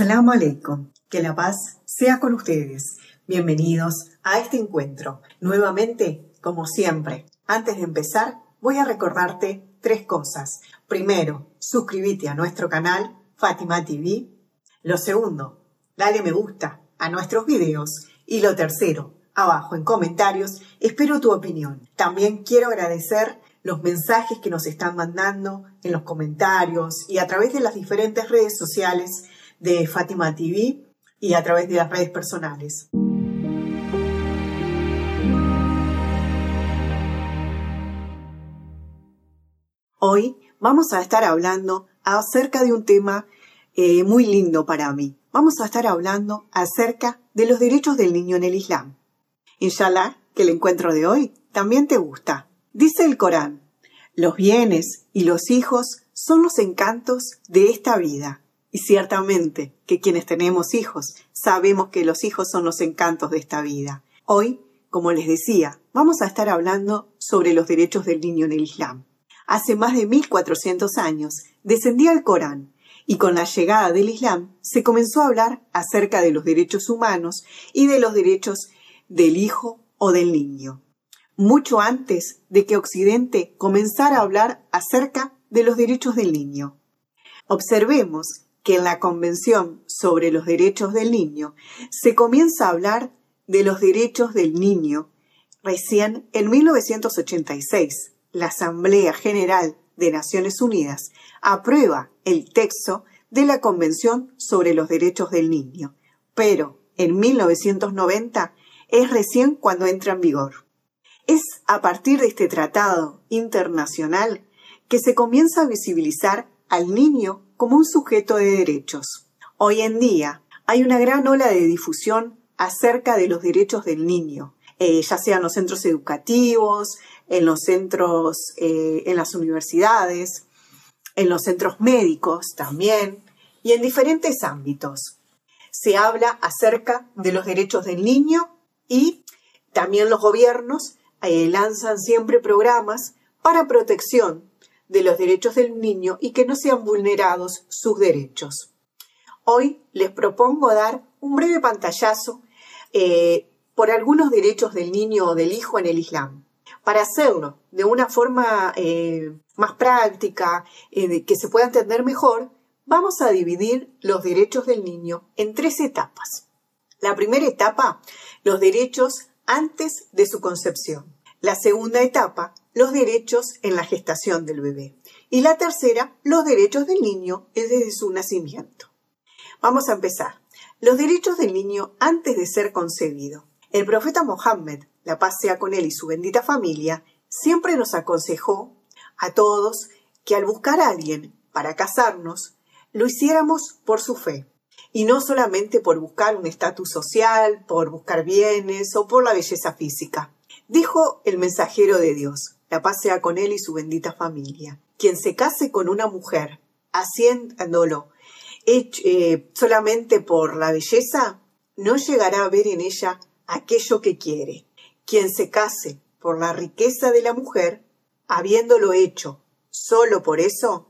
Assalamu alaikum. Que la paz sea con ustedes. Bienvenidos a este encuentro. Nuevamente, como siempre, antes de empezar, voy a recordarte tres cosas. Primero, suscríbete a nuestro canal Fátima TV. Lo segundo, dale me gusta a nuestros videos. Y lo tercero, abajo en comentarios, espero tu opinión. También quiero agradecer los mensajes que nos están mandando en los comentarios y a través de las diferentes redes sociales de Fátima TV y a través de las redes personales. Hoy vamos a estar hablando acerca de un tema eh, muy lindo para mí. Vamos a estar hablando acerca de los derechos del niño en el Islam. Inshallah, que el encuentro de hoy también te gusta. Dice el Corán, los bienes y los hijos son los encantos de esta vida. Y ciertamente que quienes tenemos hijos sabemos que los hijos son los encantos de esta vida. Hoy, como les decía, vamos a estar hablando sobre los derechos del niño en el Islam. Hace más de 1400 años descendía el Corán y con la llegada del Islam se comenzó a hablar acerca de los derechos humanos y de los derechos del hijo o del niño, mucho antes de que Occidente comenzara a hablar acerca de los derechos del niño. Observemos que en la Convención sobre los Derechos del Niño se comienza a hablar de los derechos del niño recién en 1986. La Asamblea General de Naciones Unidas aprueba el texto de la Convención sobre los Derechos del Niño, pero en 1990 es recién cuando entra en vigor. Es a partir de este tratado internacional que se comienza a visibilizar al niño como un sujeto de derechos. Hoy en día hay una gran ola de difusión acerca de los derechos del niño, eh, ya sea en los centros educativos, en los centros, eh, en las universidades, en los centros médicos también, y en diferentes ámbitos. Se habla acerca de los derechos del niño y también los gobiernos eh, lanzan siempre programas para protección de los derechos del niño y que no sean vulnerados sus derechos. Hoy les propongo dar un breve pantallazo eh, por algunos derechos del niño o del hijo en el Islam. Para hacerlo de una forma eh, más práctica, eh, que se pueda entender mejor, vamos a dividir los derechos del niño en tres etapas. La primera etapa, los derechos antes de su concepción. La segunda etapa, los derechos en la gestación del bebé. Y la tercera, los derechos del niño desde su nacimiento. Vamos a empezar. Los derechos del niño antes de ser concebido. El profeta Mohammed, la paz sea con él y su bendita familia, siempre nos aconsejó a todos que al buscar a alguien para casarnos, lo hiciéramos por su fe, y no solamente por buscar un estatus social, por buscar bienes o por la belleza física. Dijo el mensajero de Dios, la paz sea con él y su bendita familia. Quien se case con una mujer haciéndolo eh, solamente por la belleza, no llegará a ver en ella aquello que quiere. Quien se case por la riqueza de la mujer, habiéndolo hecho solo por eso,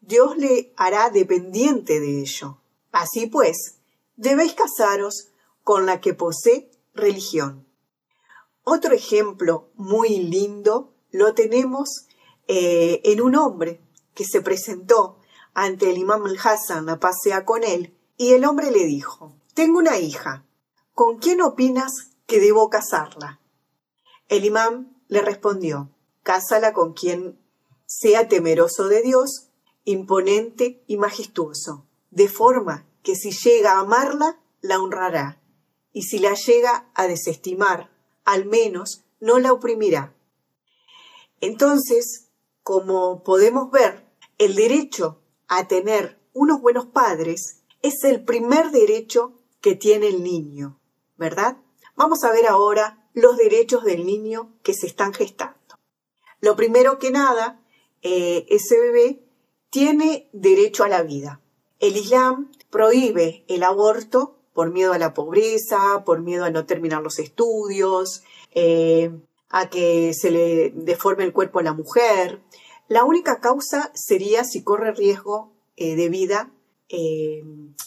Dios le hará dependiente de ello. Así pues, debéis casaros con la que posee religión. Otro ejemplo muy lindo lo tenemos eh, en un hombre que se presentó ante el imam al-Hassan a pasear con él y el hombre le dijo, tengo una hija, ¿con quién opinas que debo casarla? El imam le respondió, cásala con quien sea temeroso de Dios, imponente y majestuoso, de forma que si llega a amarla, la honrará, y si la llega a desestimar, al menos no la oprimirá. Entonces, como podemos ver, el derecho a tener unos buenos padres es el primer derecho que tiene el niño, ¿verdad? Vamos a ver ahora los derechos del niño que se están gestando. Lo primero que nada, eh, ese bebé tiene derecho a la vida. El Islam prohíbe el aborto por miedo a la pobreza, por miedo a no terminar los estudios, eh, a que se le deforme el cuerpo a la mujer. La única causa sería si corre riesgo eh, de vida eh,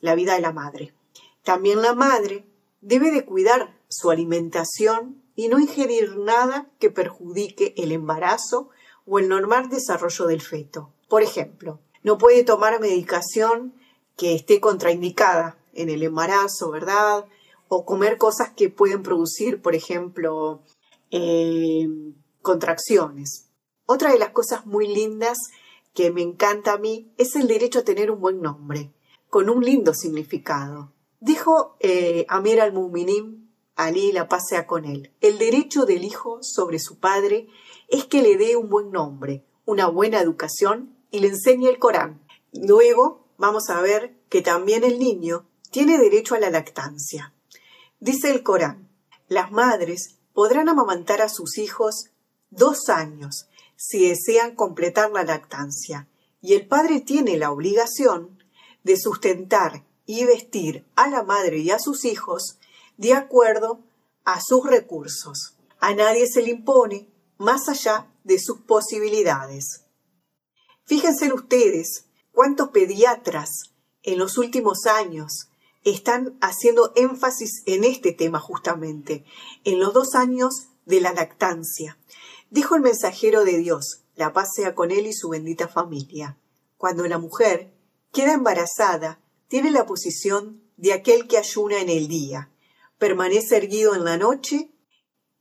la vida de la madre. También la madre debe de cuidar su alimentación y no ingerir nada que perjudique el embarazo o el normal desarrollo del feto. Por ejemplo, no puede tomar medicación que esté contraindicada en el embarazo, ¿verdad? O comer cosas que pueden producir, por ejemplo, eh, contracciones. Otra de las cosas muy lindas que me encanta a mí es el derecho a tener un buen nombre, con un lindo significado. Dijo eh, Amir al-Muminim, Ali la pasea con él, el derecho del hijo sobre su padre es que le dé un buen nombre, una buena educación y le enseñe el Corán. Luego vamos a ver que también el niño tiene derecho a la lactancia. Dice el Corán, las madres podrán amamantar a sus hijos dos años si desean completar la lactancia, y el padre tiene la obligación de sustentar y vestir a la madre y a sus hijos de acuerdo a sus recursos. A nadie se le impone más allá de sus posibilidades. Fíjense ustedes cuántos pediatras en los últimos años están haciendo énfasis en este tema justamente, en los dos años de la lactancia. Dijo el mensajero de Dios, la paz sea con él y su bendita familia. Cuando la mujer queda embarazada, tiene la posición de aquel que ayuna en el día, permanece erguido en la noche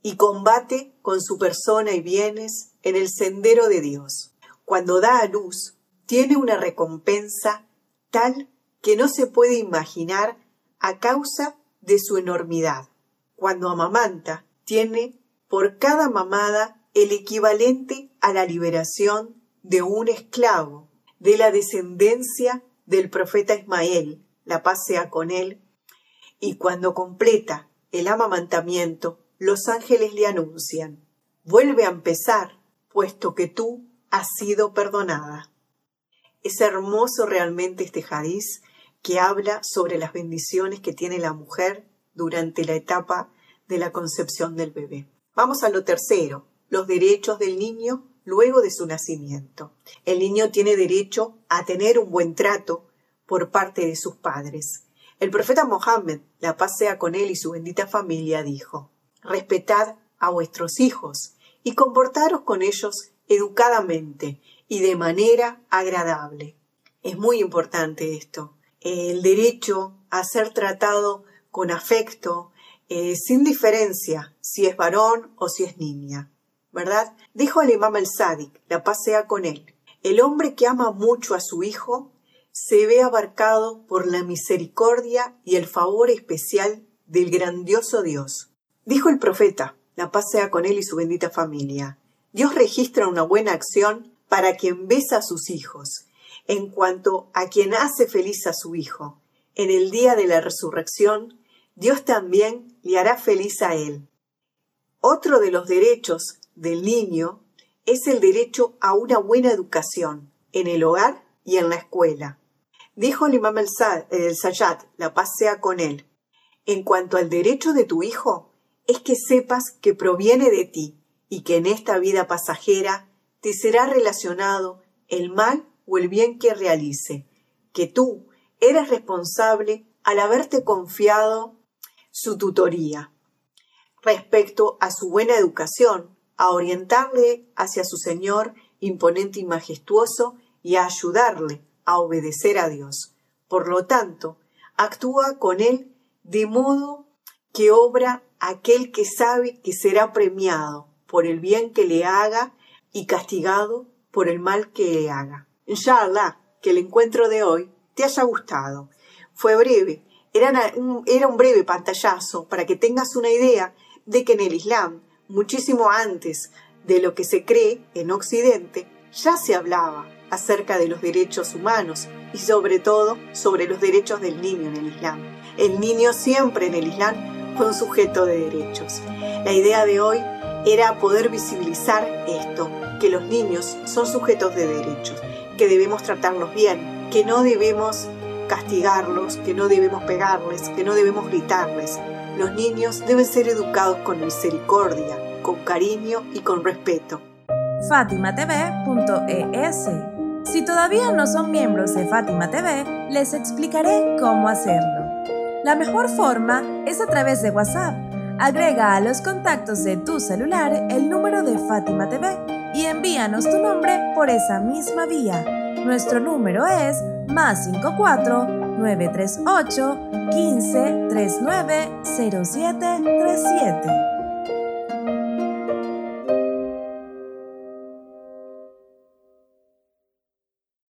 y combate con su persona y bienes en el sendero de Dios. Cuando da a luz, tiene una recompensa tal que no se puede imaginar a causa de su enormidad. Cuando amamanta, tiene por cada mamada el equivalente a la liberación de un esclavo, de la descendencia del profeta Ismael, la paz sea con él, y cuando completa el amamantamiento, los ángeles le anuncian, vuelve a empezar, puesto que tú has sido perdonada. Es hermoso realmente este hadiz que habla sobre las bendiciones que tiene la mujer durante la etapa de la concepción del bebé. Vamos a lo tercero, los derechos del niño luego de su nacimiento. El niño tiene derecho a tener un buen trato por parte de sus padres. El profeta Mohammed, la paz sea con él y su bendita familia, dijo, Respetad a vuestros hijos y comportaros con ellos educadamente y de manera agradable. Es muy importante esto el derecho a ser tratado con afecto, eh, sin diferencia si es varón o si es niña. ¿Verdad? Dijo el imam al-Sadiq, la pasea con él. El hombre que ama mucho a su hijo se ve abarcado por la misericordia y el favor especial del grandioso Dios. Dijo el profeta, la pasea con él y su bendita familia. Dios registra una buena acción para quien besa a sus hijos en cuanto a quien hace feliz a su Hijo. En el día de la resurrección, Dios también le hará feliz a él. Otro de los derechos del niño es el derecho a una buena educación en el hogar y en la escuela. Dijo el imam el, Sayyad, la paz sea con él, en cuanto al derecho de tu hijo, es que sepas que proviene de ti y que en esta vida pasajera te será relacionado el mal o el bien que realice, que tú eres responsable al haberte confiado su tutoría. Respecto a su buena educación, a orientarle hacia su Señor imponente y majestuoso y a ayudarle a obedecer a Dios. Por lo tanto, actúa con él de modo que obra aquel que sabe que será premiado por el bien que le haga y castigado por el mal que le haga. Inshallah, que el encuentro de hoy te haya gustado. Fue breve, era un, era un breve pantallazo para que tengas una idea de que en el Islam, muchísimo antes de lo que se cree en Occidente, ya se hablaba acerca de los derechos humanos y sobre todo sobre los derechos del niño en el Islam. El niño siempre en el Islam fue un sujeto de derechos. La idea de hoy era poder visibilizar esto, que los niños son sujetos de derechos que debemos tratarlos bien, que no debemos castigarlos, que no debemos pegarles, que no debemos gritarles. Los niños deben ser educados con misericordia, con cariño y con respeto. FatimaTV.es Si todavía no son miembros de Fátima TV, les explicaré cómo hacerlo. La mejor forma es a través de WhatsApp. Agrega a los contactos de tu celular el número de Fátima TV y envíanos tu nombre por esa misma vía. Nuestro número es más 54 938 15 39 0737.